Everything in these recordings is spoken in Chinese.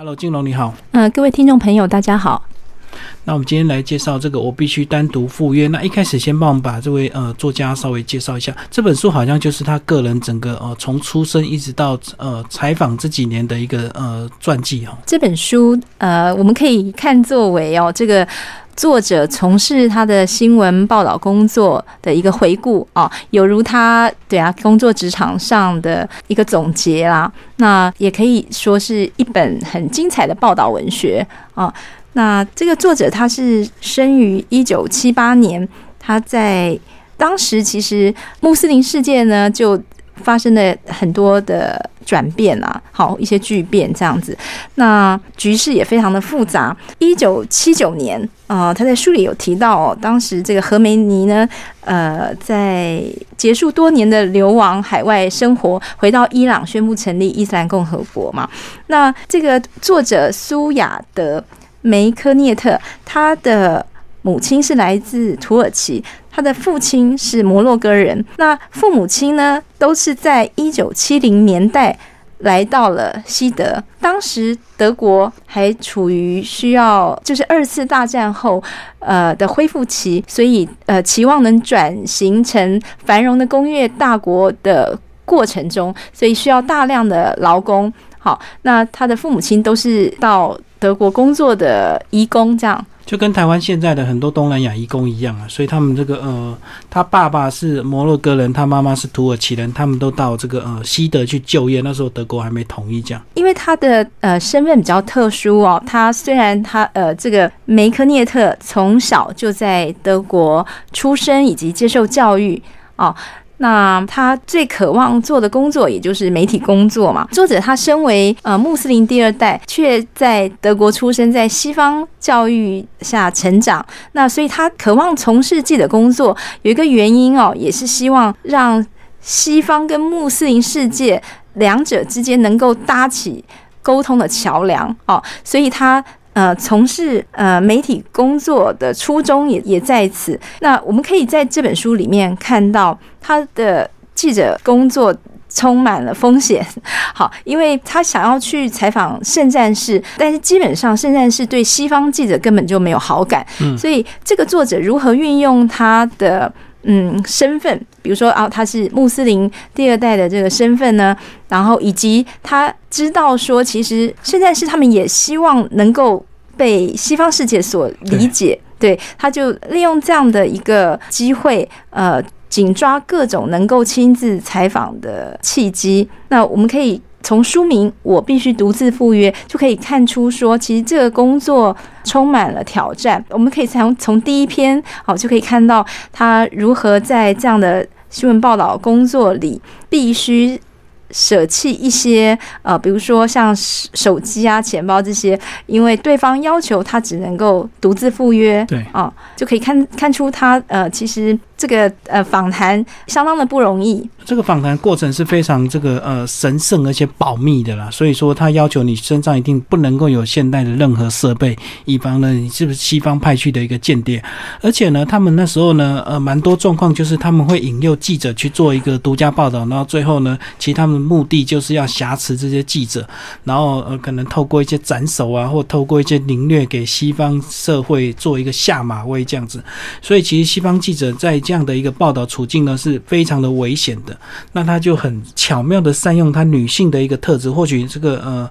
Hello，金龙你好。嗯，各位听众朋友，大家好。那我们今天来介绍这个，我必须单独赴约。那一开始先帮我们把这位呃作家稍微介绍一下。这本书好像就是他个人整个呃从出生一直到呃采访这几年的一个呃传记哦。这本书呃，我们可以看作为哦这个。作者从事他的新闻报道工作的一个回顾啊，有如他对啊工作职场上的一个总结啦。那也可以说是一本很精彩的报道文学啊。那这个作者他是生于一九七八年，他在当时其实穆斯林世界呢就。发生了很多的转变啊，好一些巨变这样子，那局势也非常的复杂。一九七九年，呃，他在书里有提到，哦，当时这个何梅尼呢，呃，在结束多年的流亡海外生活，回到伊朗，宣布成立伊斯兰共和国嘛。那这个作者苏亚德梅科涅特，他的母亲是来自土耳其。他的父亲是摩洛哥人，那父母亲呢，都是在一九七零年代来到了西德。当时德国还处于需要，就是二次大战后呃的恢复期，所以呃期望能转型成繁荣的工业大国的过程中，所以需要大量的劳工。好，那他的父母亲都是到德国工作的移工，这样。就跟台湾现在的很多东南亚移工一样啊，所以他们这个呃，他爸爸是摩洛哥人，他妈妈是土耳其人，他们都到这个呃西德去就业。那时候德国还没统一，这样。因为他的呃身份比较特殊哦，他虽然他呃这个梅科涅特从小就在德国出生以及接受教育哦。那他最渴望做的工作，也就是媒体工作嘛。作者他身为呃穆斯林第二代，却在德国出生，在西方教育下成长。那所以他渴望从事自己的工作，有一个原因哦，也是希望让西方跟穆斯林世界两者之间能够搭起沟通的桥梁哦。所以他。呃，从事呃媒体工作的初衷也也在此。那我们可以在这本书里面看到他的记者工作充满了风险。好，因为他想要去采访圣战士，但是基本上圣战士对西方记者根本就没有好感。嗯，所以这个作者如何运用他的嗯身份，比如说啊，他是穆斯林第二代的这个身份呢？然后以及他知道说，其实现在是他们也希望能够。被西方世界所理解，对，他就利用这样的一个机会，呃，紧抓各种能够亲自采访的契机。那我们可以从书名《我必须独自赴约》就可以看出，说其实这个工作充满了挑战。我们可以从从第一篇好就可以看到他如何在这样的新闻报道工作里必须。舍弃一些呃，比如说像手机啊、钱包这些，因为对方要求他只能够独自赴约，对啊，就可以看看出他呃，其实这个呃访谈相当的不容易。这个访谈过程是非常这个呃神圣而且保密的啦，所以说他要求你身上一定不能够有现代的任何设备，以防呢你是不是西方派去的一个间谍。而且呢，他们那时候呢呃蛮多状况就是他们会引诱记者去做一个独家报道，然后最后呢，其实他们。目的就是要挟持这些记者，然后呃，可能透过一些斩首啊，或透过一些凌虐，给西方社会做一个下马威这样子。所以，其实西方记者在这样的一个报道处境呢，是非常的危险的。那他就很巧妙的善用他女性的一个特质，或许这个呃，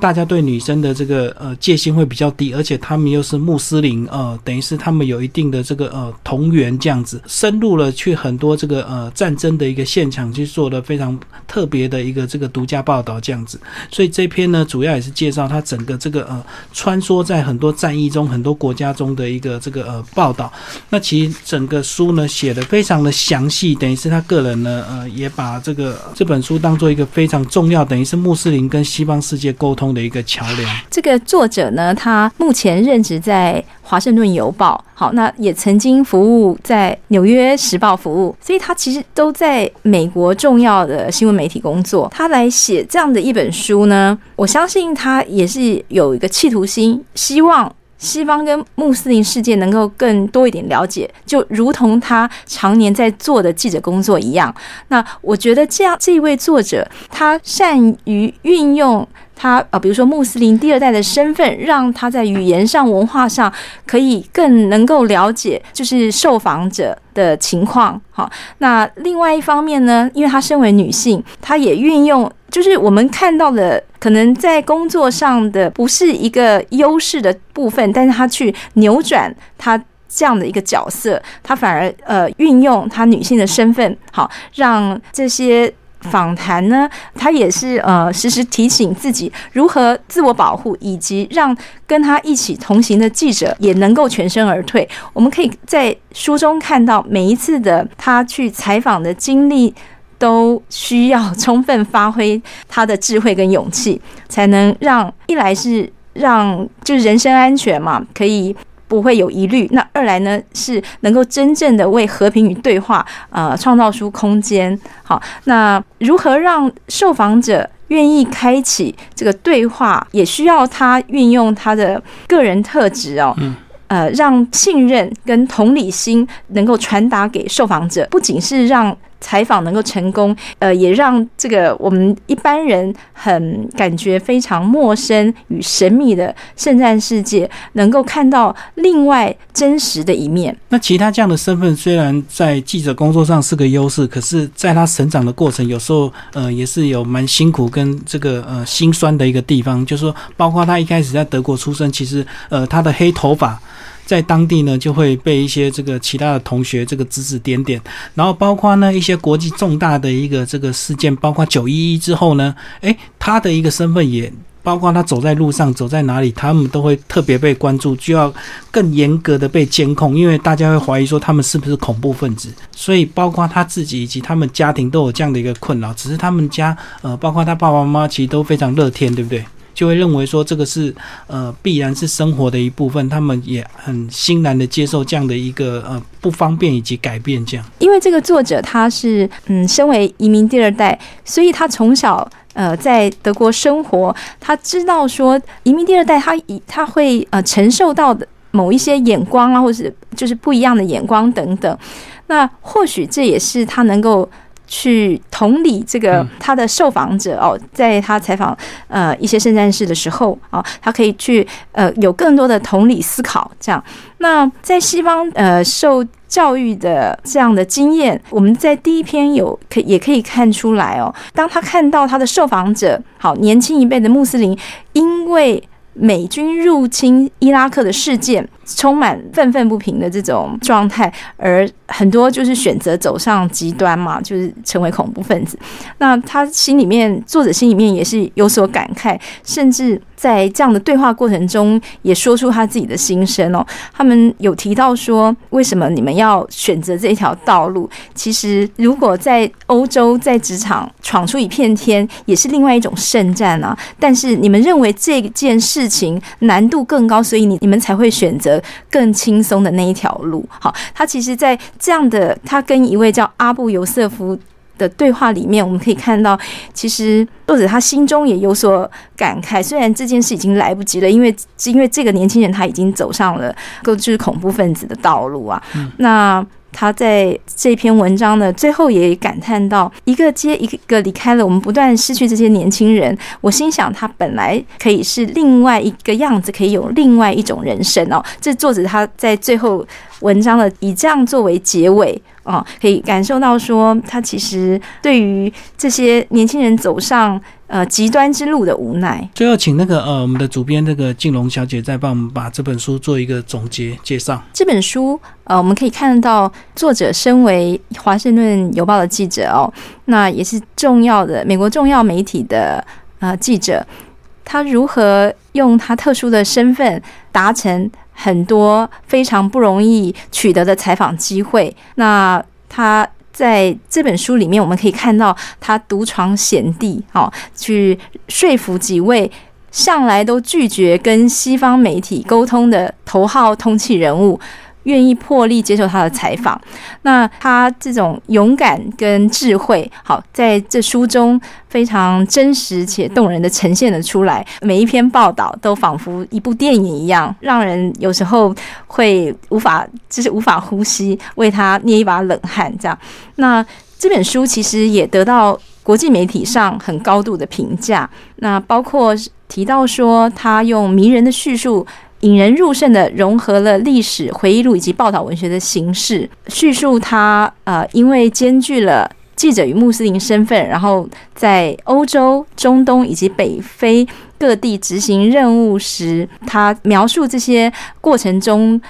大家对女生的这个呃戒心会比较低，而且他们又是穆斯林，呃，等于是他们有一定的这个呃同源这样子，深入了去很多这个呃战争的一个现场去做的非常特别。的一个这个独家报道这样子，所以这篇呢主要也是介绍他整个这个呃穿梭在很多战役中、很多国家中的一个这个呃报道。那其实整个书呢写的非常的详细，等于是他个人呢呃也把这个这本书当做一个非常重要，等于是穆斯林跟西方世界沟通的一个桥梁。这个作者呢，他目前任职在。华盛顿邮报，好，那也曾经服务在纽约时报服务，所以他其实都在美国重要的新闻媒体工作。他来写这样的一本书呢，我相信他也是有一个企图心，希望西方跟穆斯林世界能够更多一点了解，就如同他常年在做的记者工作一样。那我觉得这样这一位作者，他善于运用他呃，比如说穆斯林第二代的身份，让他在语言上、文化上可以更能够了解，就是受访者的情况。好，那另外一方面呢，因为她身为女性，她也运用。就是我们看到的，可能在工作上的不是一个优势的部分，但是他去扭转他这样的一个角色，他反而呃运用他女性的身份，好让这些访谈呢，他也是呃时时提醒自己如何自我保护，以及让跟他一起同行的记者也能够全身而退。我们可以在书中看到每一次的他去采访的经历。都需要充分发挥他的智慧跟勇气，才能让一来是让就是人身安全嘛，可以不会有疑虑；那二来呢是能够真正的为和平与对话呃创造出空间。好，那如何让受访者愿意开启这个对话，也需要他运用他的个人特质哦，呃，让信任跟同理心能够传达给受访者，不仅是让。采访能够成功，呃，也让这个我们一般人很感觉非常陌生与神秘的圣战世界，能够看到另外真实的一面。那其他这样的身份，虽然在记者工作上是个优势，可是在他成长的过程，有时候呃也是有蛮辛苦跟这个呃心酸的一个地方。就是说，包括他一开始在德国出生，其实呃他的黑头发。在当地呢，就会被一些这个其他的同学这个指指点点，然后包括呢一些国际重大的一个这个事件，包括九一一之后呢，诶，他的一个身份也包括他走在路上走在哪里，他们都会特别被关注，就要更严格的被监控，因为大家会怀疑说他们是不是恐怖分子，所以包括他自己以及他们家庭都有这样的一个困扰，只是他们家呃，包括他爸爸妈妈其实都非常乐天，对不对？就会认为说这个是呃必然是生活的一部分，他们也很欣然的接受这样的一个呃不方便以及改变这样。因为这个作者他是嗯身为移民第二代，所以他从小呃在德国生活，他知道说移民第二代他以他会呃承受到的某一些眼光啊，或是就是不一样的眼光等等。那或许这也是他能够。去同理这个他的受访者哦，在他采访呃一些圣战士的时候啊，他可以去呃有更多的同理思考。这样，那在西方呃受教育的这样的经验，我们在第一篇有可也可以看出来哦。当他看到他的受访者好年轻一辈的穆斯林，因为美军入侵伊拉克的事件。充满愤愤不平的这种状态，而很多就是选择走上极端嘛，就是成为恐怖分子。那他心里面，作者心里面也是有所感慨，甚至在这样的对话过程中，也说出他自己的心声哦。他们有提到说，为什么你们要选择这一条道路？其实，如果在欧洲在职场闯出一片天，也是另外一种胜战啊。但是你们认为这件事情难度更高，所以你你们才会选择。更轻松的那一条路，好，他其实，在这样的他跟一位叫阿布尤瑟夫的对话里面，我们可以看到，其实作者他心中也有所感慨。虽然这件事已经来不及了，因为因为这个年轻人他已经走上了就是恐怖分子的道路啊，那。他在这篇文章的最后也感叹到：一个接一个离开了，我们不断失去这些年轻人。我心想，他本来可以是另外一个样子，可以有另外一种人生哦。这作者他在最后文章的以这样作为结尾啊，可以感受到说，他其实对于这些年轻人走上。呃，极端之路的无奈。最后，请那个呃，我们的主编那个静龙小姐再帮我们把这本书做一个总结介绍。这本书呃，我们可以看到作者身为华盛顿邮报的记者哦，那也是重要的美国重要媒体的呃记者，他如何用他特殊的身份达成很多非常不容易取得的采访机会。那他。在这本书里面，我们可以看到他独闯险地，哦，去说服几位向来都拒绝跟西方媒体沟通的头号通气人物，愿意破例接受他的采访。那他这种勇敢跟智慧，好在这书中非常真实且动人的呈现了出来。每一篇报道都仿佛一部电影一样，让人有时候会无法就是无法呼吸，为他捏一把冷汗。这样，那这本书其实也得到国际媒体上很高度的评价。那包括提到说，他用迷人的叙述。引人入胜的融合了历史回忆录以及报道文学的形式，叙述他呃，因为兼具了记者与穆斯林身份，然后在欧洲、中东以及北非各地执行任务时，他描述这些过程中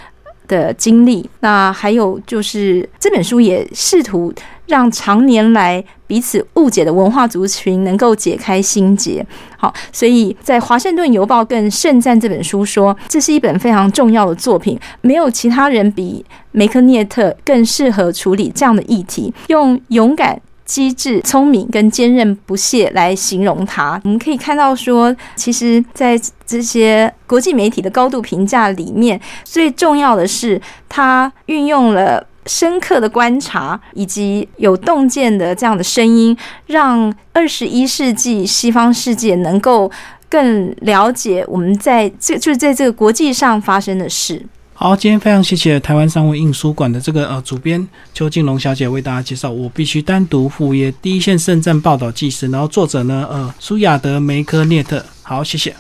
的经历。那还有就是这本书也试图。让常年来彼此误解的文化族群能够解开心结。好，所以在《华盛顿邮报》更盛赞这本书，说这是一本非常重要的作品。没有其他人比梅克涅特更适合处理这样的议题，用勇敢、机智、聪明跟坚韧不懈来形容他。我们可以看到，说其实，在这些国际媒体的高度评价里面，最重要的是他运用了。深刻的观察以及有洞见的这样的声音，让二十一世纪西方世界能够更了解我们在这就是在这个国际上发生的事。好，今天非常谢谢台湾商务印书馆的这个呃主编邱静龙小姐为大家介绍。我必须单独赴约第一线圣战报道纪实，然后作者呢呃苏亚德梅科涅特。好，谢谢。